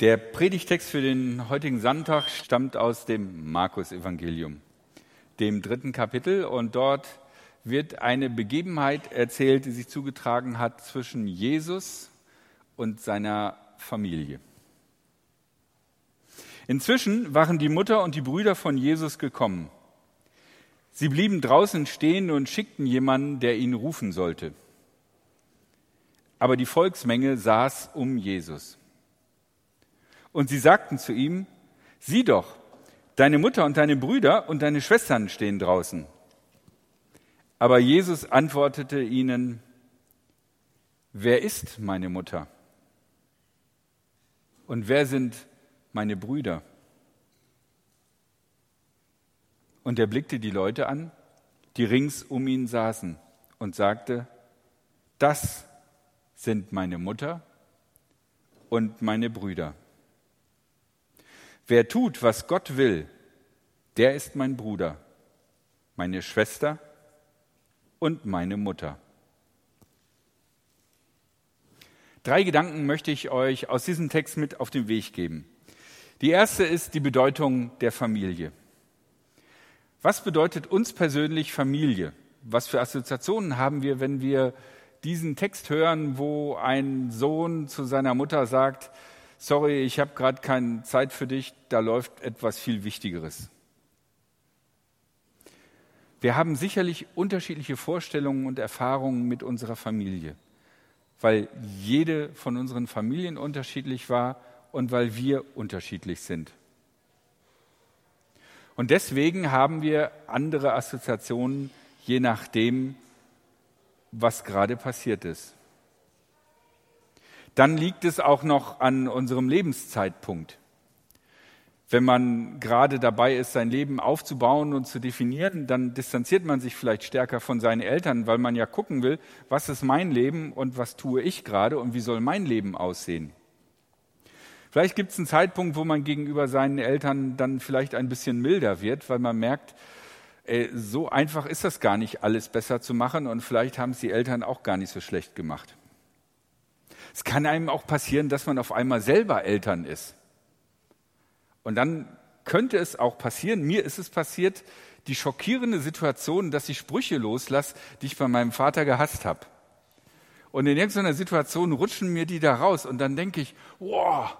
Der Predigtext für den heutigen Sonntag stammt aus dem Markus-Evangelium, dem dritten Kapitel. Und dort wird eine Begebenheit erzählt, die sich zugetragen hat zwischen Jesus und seiner Familie. Inzwischen waren die Mutter und die Brüder von Jesus gekommen. Sie blieben draußen stehen und schickten jemanden, der ihn rufen sollte. Aber die Volksmenge saß um Jesus. Und sie sagten zu ihm, sieh doch, deine Mutter und deine Brüder und deine Schwestern stehen draußen. Aber Jesus antwortete ihnen, wer ist meine Mutter? Und wer sind meine Brüder? Und er blickte die Leute an, die rings um ihn saßen, und sagte, das sind meine Mutter und meine Brüder. Wer tut, was Gott will, der ist mein Bruder, meine Schwester und meine Mutter. Drei Gedanken möchte ich euch aus diesem Text mit auf den Weg geben. Die erste ist die Bedeutung der Familie. Was bedeutet uns persönlich Familie? Was für Assoziationen haben wir, wenn wir diesen Text hören, wo ein Sohn zu seiner Mutter sagt, sorry, ich habe gerade keine Zeit für dich, da läuft etwas viel Wichtigeres. Wir haben sicherlich unterschiedliche Vorstellungen und Erfahrungen mit unserer Familie, weil jede von unseren Familien unterschiedlich war und weil wir unterschiedlich sind. Und deswegen haben wir andere Assoziationen, je nachdem, was gerade passiert ist dann liegt es auch noch an unserem Lebenszeitpunkt. Wenn man gerade dabei ist, sein Leben aufzubauen und zu definieren, dann distanziert man sich vielleicht stärker von seinen Eltern, weil man ja gucken will, was ist mein Leben und was tue ich gerade und wie soll mein Leben aussehen. Vielleicht gibt es einen Zeitpunkt, wo man gegenüber seinen Eltern dann vielleicht ein bisschen milder wird, weil man merkt, so einfach ist das gar nicht, alles besser zu machen und vielleicht haben es die Eltern auch gar nicht so schlecht gemacht. Es kann einem auch passieren, dass man auf einmal selber Eltern ist. Und dann könnte es auch passieren, mir ist es passiert, die schockierende Situation, dass ich Sprüche loslasse, die ich bei meinem Vater gehasst habe. Und in irgendeiner Situation rutschen mir die da raus und dann denke ich, wow.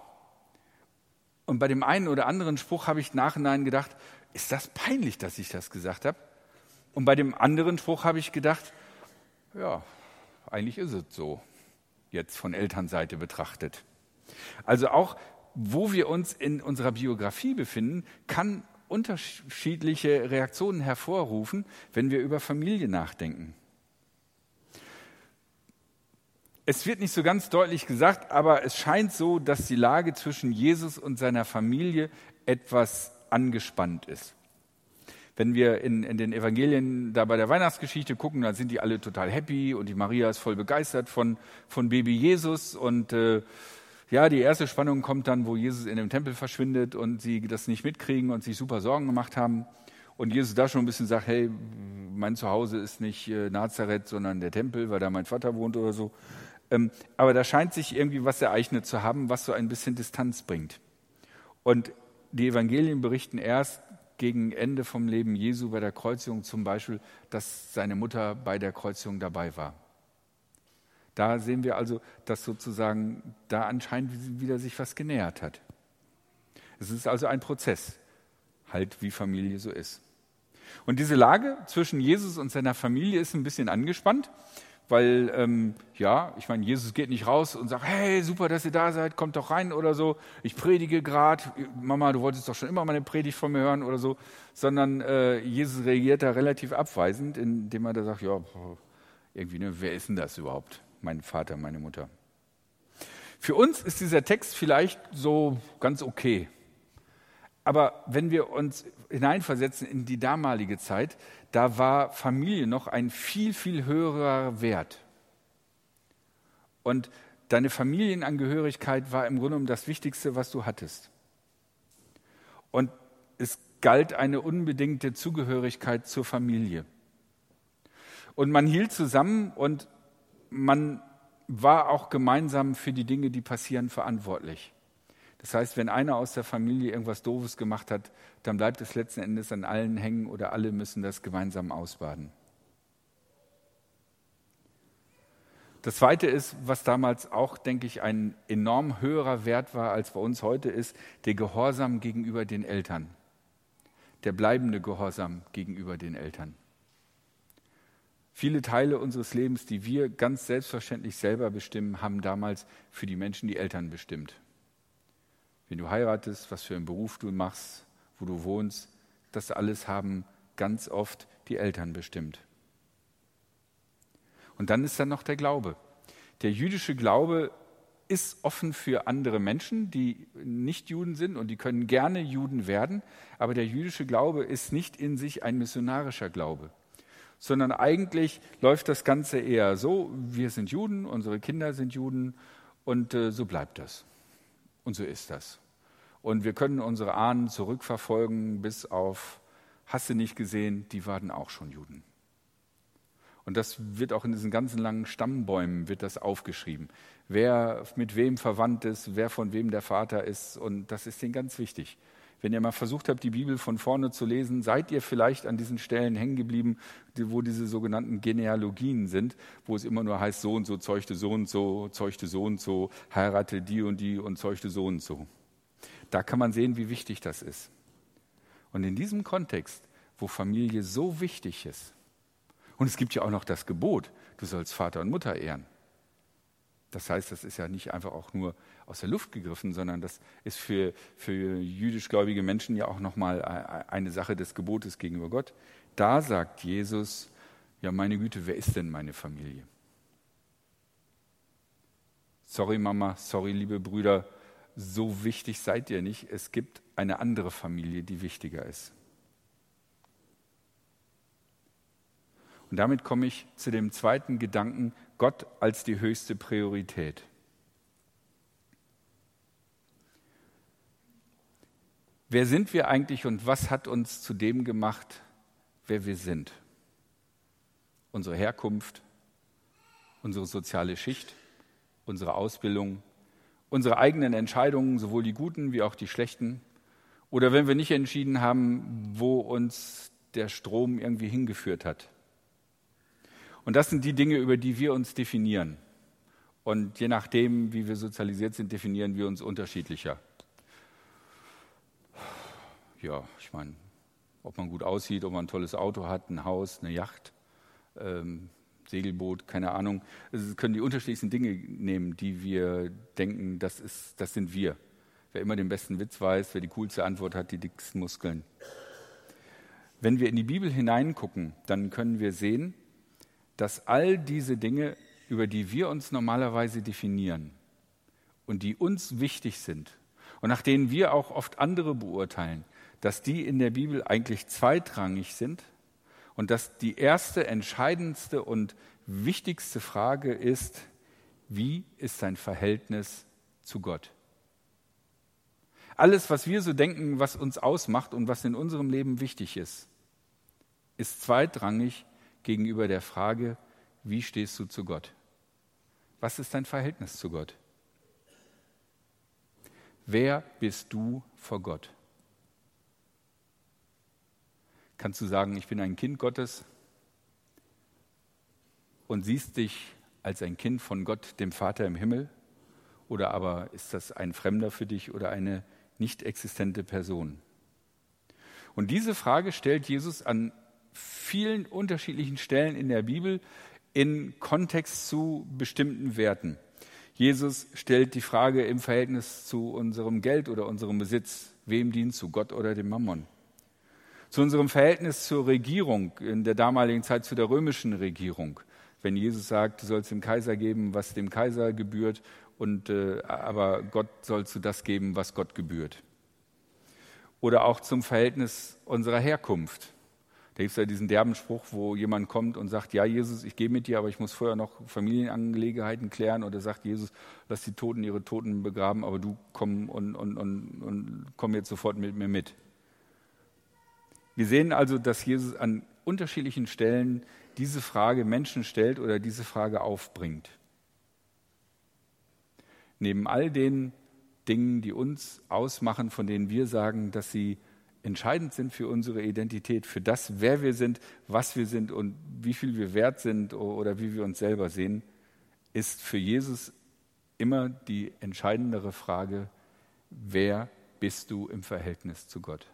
Und bei dem einen oder anderen Spruch habe ich nachhinein gedacht, ist das peinlich, dass ich das gesagt habe? Und bei dem anderen Spruch habe ich gedacht, ja, eigentlich ist es so jetzt von Elternseite betrachtet. Also auch, wo wir uns in unserer Biografie befinden, kann unterschiedliche Reaktionen hervorrufen, wenn wir über Familie nachdenken. Es wird nicht so ganz deutlich gesagt, aber es scheint so, dass die Lage zwischen Jesus und seiner Familie etwas angespannt ist. Wenn wir in, in, den Evangelien da bei der Weihnachtsgeschichte gucken, dann sind die alle total happy und die Maria ist voll begeistert von, von Baby Jesus. Und äh, ja, die erste Spannung kommt dann, wo Jesus in dem Tempel verschwindet und sie das nicht mitkriegen und sich super Sorgen gemacht haben. Und Jesus da schon ein bisschen sagt, hey, mein Zuhause ist nicht äh, Nazareth, sondern der Tempel, weil da mein Vater wohnt oder so. Ähm, aber da scheint sich irgendwie was ereignet zu haben, was so ein bisschen Distanz bringt. Und die Evangelien berichten erst, gegen Ende vom Leben Jesu bei der Kreuzigung zum Beispiel, dass seine Mutter bei der Kreuzigung dabei war. Da sehen wir also, dass sozusagen da anscheinend wieder sich was genähert hat. Es ist also ein Prozess, halt wie Familie so ist. Und diese Lage zwischen Jesus und seiner Familie ist ein bisschen angespannt weil ähm, ja, ich meine, Jesus geht nicht raus und sagt, hey, super, dass ihr da seid, kommt doch rein oder so. Ich predige gerade, Mama, du wolltest doch schon immer meine Predigt von mir hören oder so, sondern äh, Jesus reagiert da relativ abweisend, indem er da sagt, ja, irgendwie, ne, wer ist denn das überhaupt? Mein Vater, meine Mutter. Für uns ist dieser Text vielleicht so ganz okay. Aber wenn wir uns hineinversetzen in die damalige Zeit, da war Familie noch ein viel, viel höherer Wert. Und deine Familienangehörigkeit war im Grunde genommen das Wichtigste, was du hattest. Und es galt eine unbedingte Zugehörigkeit zur Familie. Und man hielt zusammen und man war auch gemeinsam für die Dinge, die passieren, verantwortlich. Das heißt, wenn einer aus der Familie irgendwas Doofes gemacht hat, dann bleibt es letzten Endes an allen hängen oder alle müssen das gemeinsam ausbaden. Das Zweite ist, was damals auch, denke ich, ein enorm höherer Wert war, als bei uns heute ist, der Gehorsam gegenüber den Eltern. Der bleibende Gehorsam gegenüber den Eltern. Viele Teile unseres Lebens, die wir ganz selbstverständlich selber bestimmen, haben damals für die Menschen die Eltern bestimmt. Wenn du heiratest, was für einen Beruf du machst, wo du wohnst, das alles haben ganz oft die Eltern bestimmt. Und dann ist da noch der Glaube. Der jüdische Glaube ist offen für andere Menschen, die nicht Juden sind und die können gerne Juden werden, aber der jüdische Glaube ist nicht in sich ein missionarischer Glaube, sondern eigentlich läuft das Ganze eher so, wir sind Juden, unsere Kinder sind Juden und äh, so bleibt das. Und so ist das. Und wir können unsere Ahnen zurückverfolgen bis auf, hast du nicht gesehen, die waren auch schon Juden. Und das wird auch in diesen ganzen langen Stammbäumen wird das aufgeschrieben. Wer mit wem verwandt ist, wer von wem der Vater ist. Und das ist denen ganz wichtig. Wenn ihr mal versucht habt, die Bibel von vorne zu lesen, seid ihr vielleicht an diesen Stellen hängen geblieben, wo diese sogenannten Genealogien sind, wo es immer nur heißt, so und so zeugte so und so, zeugte so und so, heiratete die und die und zeugte so und so. Da kann man sehen, wie wichtig das ist. Und in diesem Kontext, wo Familie so wichtig ist, und es gibt ja auch noch das Gebot, du sollst Vater und Mutter ehren. Das heißt, das ist ja nicht einfach auch nur aus der Luft gegriffen, sondern das ist für, für jüdischgläubige Menschen ja auch nochmal eine Sache des Gebotes gegenüber Gott. Da sagt Jesus, ja meine Güte, wer ist denn meine Familie? Sorry Mama, sorry liebe Brüder, so wichtig seid ihr nicht. Es gibt eine andere Familie, die wichtiger ist. Und damit komme ich zu dem zweiten Gedanken, Gott als die höchste Priorität. Wer sind wir eigentlich und was hat uns zu dem gemacht, wer wir sind? Unsere Herkunft, unsere soziale Schicht, unsere Ausbildung, unsere eigenen Entscheidungen, sowohl die guten wie auch die schlechten. Oder wenn wir nicht entschieden haben, wo uns der Strom irgendwie hingeführt hat. Und das sind die Dinge, über die wir uns definieren. Und je nachdem, wie wir sozialisiert sind, definieren wir uns unterschiedlicher. Ja, ich meine, ob man gut aussieht, ob man ein tolles Auto hat, ein Haus, eine Yacht, ähm, Segelboot, keine Ahnung. Es können die unterschiedlichsten Dinge nehmen, die wir denken, das, ist, das sind wir. Wer immer den besten Witz weiß, wer die coolste Antwort hat, die dicksten Muskeln. Wenn wir in die Bibel hineingucken, dann können wir sehen, dass all diese Dinge, über die wir uns normalerweise definieren und die uns wichtig sind und nach denen wir auch oft andere beurteilen, dass die in der Bibel eigentlich zweitrangig sind und dass die erste, entscheidendste und wichtigste Frage ist, wie ist dein Verhältnis zu Gott? Alles, was wir so denken, was uns ausmacht und was in unserem Leben wichtig ist, ist zweitrangig gegenüber der Frage, wie stehst du zu Gott? Was ist dein Verhältnis zu Gott? Wer bist du vor Gott? Kannst du sagen, ich bin ein Kind Gottes und siehst dich als ein Kind von Gott, dem Vater im Himmel? Oder aber ist das ein Fremder für dich oder eine nicht existente Person? Und diese Frage stellt Jesus an vielen unterschiedlichen Stellen in der Bibel in Kontext zu bestimmten Werten. Jesus stellt die Frage im Verhältnis zu unserem Geld oder unserem Besitz. Wem dienst du, Gott oder dem Mammon? Zu unserem Verhältnis zur Regierung, in der damaligen Zeit zu der römischen Regierung. Wenn Jesus sagt, du sollst dem Kaiser geben, was dem Kaiser gebührt, und, äh, aber Gott sollst du das geben, was Gott gebührt. Oder auch zum Verhältnis unserer Herkunft. Da gibt es ja diesen derben Spruch, wo jemand kommt und sagt, ja Jesus, ich gehe mit dir, aber ich muss vorher noch Familienangelegenheiten klären. Oder sagt Jesus, lass die Toten ihre Toten begraben, aber du komm und, und, und, und komm jetzt sofort mit mir mit. Wir sehen also, dass Jesus an unterschiedlichen Stellen diese Frage Menschen stellt oder diese Frage aufbringt. Neben all den Dingen, die uns ausmachen, von denen wir sagen, dass sie entscheidend sind für unsere Identität, für das, wer wir sind, was wir sind und wie viel wir wert sind oder wie wir uns selber sehen, ist für Jesus immer die entscheidendere Frage, wer bist du im Verhältnis zu Gott?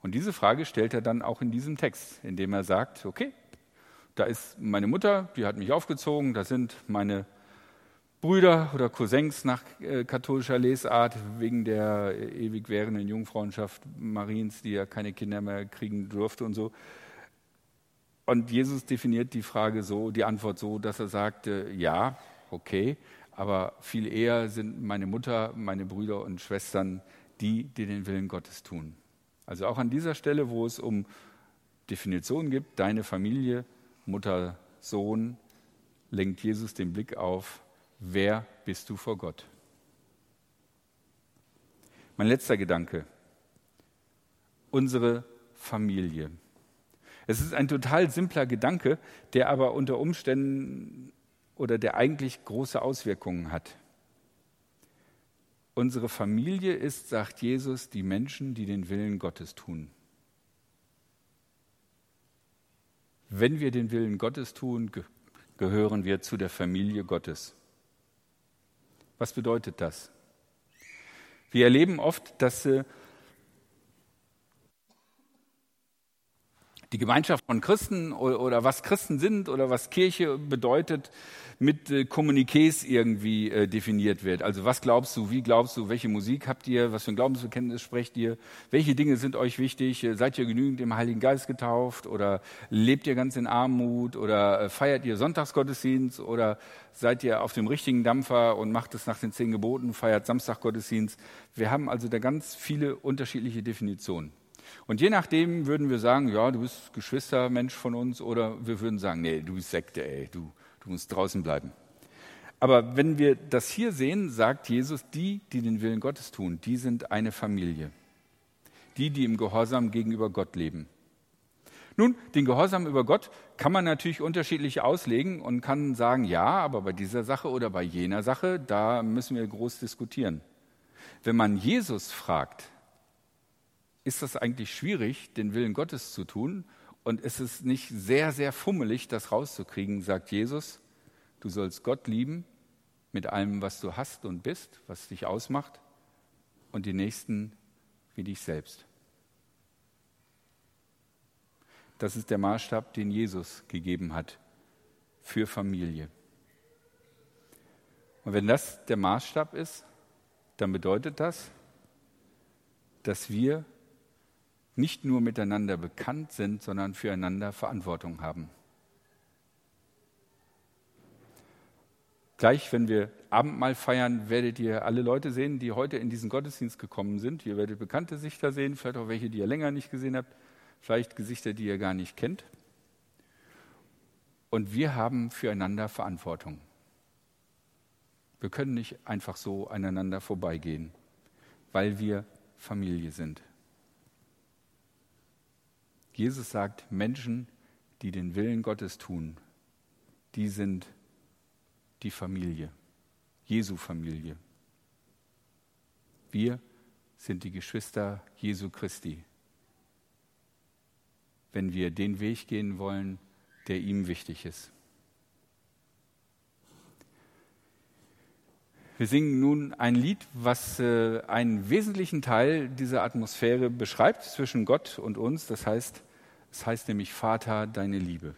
Und diese Frage stellt er dann auch in diesem Text, indem er sagt, okay, da ist meine Mutter, die hat mich aufgezogen, da sind meine Brüder oder Cousins nach äh, katholischer Lesart wegen der ewig währenden Jungfrauenschaft Mariens, die ja keine Kinder mehr kriegen durfte und so. Und Jesus definiert die Frage so, die Antwort so, dass er sagte, ja, okay, aber viel eher sind meine Mutter, meine Brüder und Schwestern die, die den Willen Gottes tun. Also auch an dieser Stelle, wo es um Definitionen gibt, deine Familie, Mutter, Sohn, lenkt Jesus den Blick auf wer bist du vor Gott? Mein letzter Gedanke, unsere Familie. Es ist ein total simpler Gedanke, der aber unter Umständen oder der eigentlich große Auswirkungen hat. Unsere Familie ist, sagt Jesus, die Menschen, die den Willen Gottes tun. Wenn wir den Willen Gottes tun, gehören wir zu der Familie Gottes. Was bedeutet das? Wir erleben oft, dass die Gemeinschaft von Christen oder, oder, was Christen sind oder was Kirche bedeutet, mit äh, Kommuniqués irgendwie äh, definiert wird. Also was glaubst du, wie glaubst du, welche Musik habt ihr, was für ein Glaubensbekenntnis sprecht ihr, welche Dinge sind euch wichtig, äh, seid ihr genügend im Heiligen Geist getauft oder lebt ihr ganz in Armut oder äh, feiert ihr Sonntagsgottesdienst oder seid ihr auf dem richtigen Dampfer und macht es nach den zehn Geboten, feiert Samstaggottesdienst. Wir haben also da ganz viele unterschiedliche Definitionen. Und je nachdem würden wir sagen, ja, du bist Geschwistermensch von uns, oder wir würden sagen, nee, du bist Sekte, ey, du, du musst draußen bleiben. Aber wenn wir das hier sehen, sagt Jesus, die, die den Willen Gottes tun, die sind eine Familie. Die, die im Gehorsam gegenüber Gott leben. Nun, den Gehorsam über Gott kann man natürlich unterschiedlich auslegen und kann sagen, ja, aber bei dieser Sache oder bei jener Sache, da müssen wir groß diskutieren. Wenn man Jesus fragt, ist das eigentlich schwierig, den Willen Gottes zu tun? Und ist es nicht sehr, sehr fummelig, das rauszukriegen, sagt Jesus, du sollst Gott lieben mit allem, was du hast und bist, was dich ausmacht, und die Nächsten wie dich selbst. Das ist der Maßstab, den Jesus gegeben hat für Familie. Und wenn das der Maßstab ist, dann bedeutet das, dass wir nicht nur miteinander bekannt sind, sondern füreinander Verantwortung haben. Gleich, wenn wir Abendmahl feiern, werdet ihr alle Leute sehen, die heute in diesen Gottesdienst gekommen sind. Ihr werdet bekannte Gesichter sehen, vielleicht auch welche, die ihr länger nicht gesehen habt, vielleicht Gesichter, die ihr gar nicht kennt. Und wir haben füreinander Verantwortung. Wir können nicht einfach so aneinander vorbeigehen, weil wir Familie sind. Jesus sagt, Menschen, die den Willen Gottes tun, die sind die Familie, Jesu Familie. Wir sind die Geschwister Jesu Christi, wenn wir den Weg gehen wollen, der ihm wichtig ist. Wir singen nun ein Lied, was äh, einen wesentlichen Teil dieser Atmosphäre beschreibt zwischen Gott und uns. Das heißt, es heißt nämlich Vater, deine Liebe.